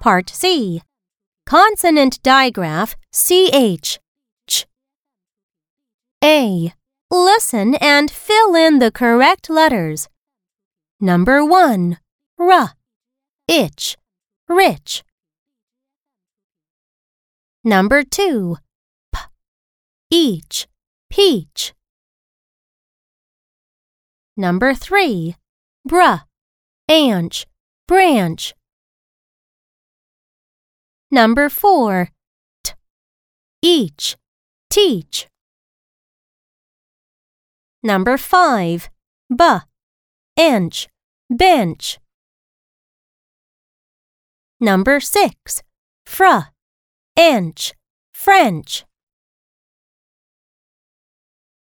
Part C. Consonant digraph CH. Ch. A. Listen and fill in the correct letters. Number 1. R. Itch. Rich. Number 2. P. Each. Peach. Number 3. Bruh. Anch. Branch. Number 4. T. Each. Teach. Number 5. B. Inch. Bench. Number 6. Fr. Inch. French.